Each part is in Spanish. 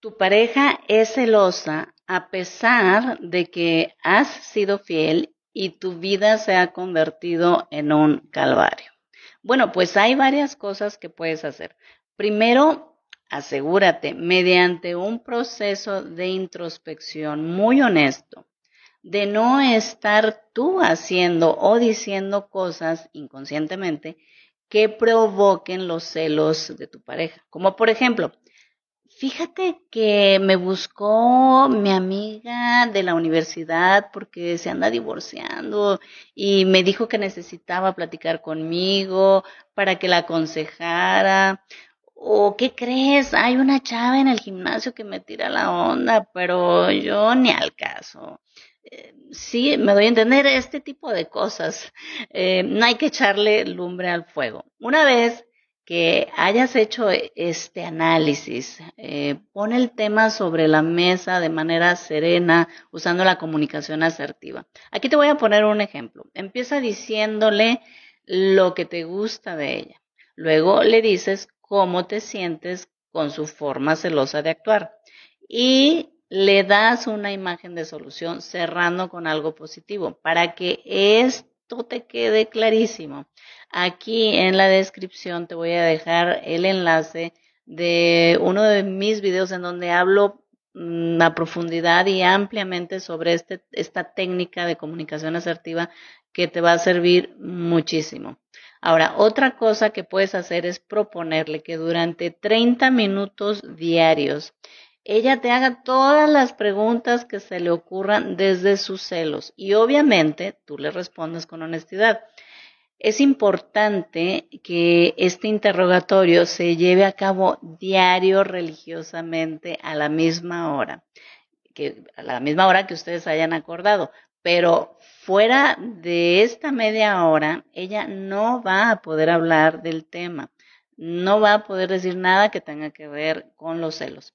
Tu pareja es celosa a pesar de que has sido fiel y tu vida se ha convertido en un calvario. Bueno, pues hay varias cosas que puedes hacer. Primero, asegúrate, mediante un proceso de introspección muy honesto, de no estar tú haciendo o diciendo cosas inconscientemente que provoquen los celos de tu pareja. Como por ejemplo, fíjate que me buscó mi amiga de la universidad porque se anda divorciando y me dijo que necesitaba platicar conmigo para que la aconsejara. ¿O qué crees? Hay una chava en el gimnasio que me tira la onda, pero yo ni al caso. Eh, sí, me doy a entender este tipo de cosas. Eh, no hay que echarle lumbre al fuego. Una vez que hayas hecho este análisis, eh, pon el tema sobre la mesa de manera serena, usando la comunicación asertiva. Aquí te voy a poner un ejemplo. Empieza diciéndole lo que te gusta de ella. Luego le dices cómo te sientes con su forma celosa de actuar. Y le das una imagen de solución cerrando con algo positivo para que esto te quede clarísimo. Aquí en la descripción te voy a dejar el enlace de uno de mis videos en donde hablo mm, a profundidad y ampliamente sobre este, esta técnica de comunicación asertiva que te va a servir muchísimo. Ahora, otra cosa que puedes hacer es proponerle que durante 30 minutos diarios ella te haga todas las preguntas que se le ocurran desde sus celos y obviamente tú le respondes con honestidad. Es importante que este interrogatorio se lleve a cabo diario religiosamente a la misma hora, que a la misma hora que ustedes hayan acordado, pero fuera de esta media hora ella no va a poder hablar del tema, no va a poder decir nada que tenga que ver con los celos.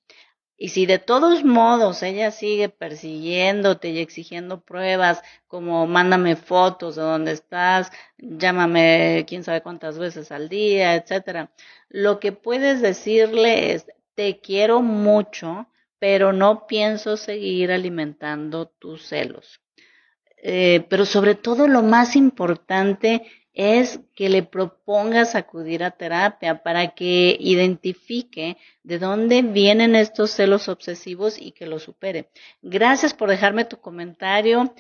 Y si de todos modos ella sigue persiguiéndote y exigiendo pruebas como mándame fotos de dónde estás, llámame quién sabe cuántas veces al día, etcétera, lo que puedes decirle es te quiero mucho, pero no pienso seguir alimentando tus celos. Eh, pero sobre todo lo más importante es que le propongas acudir a terapia para que identifique de dónde vienen estos celos obsesivos y que lo supere. Gracias por dejarme tu comentario.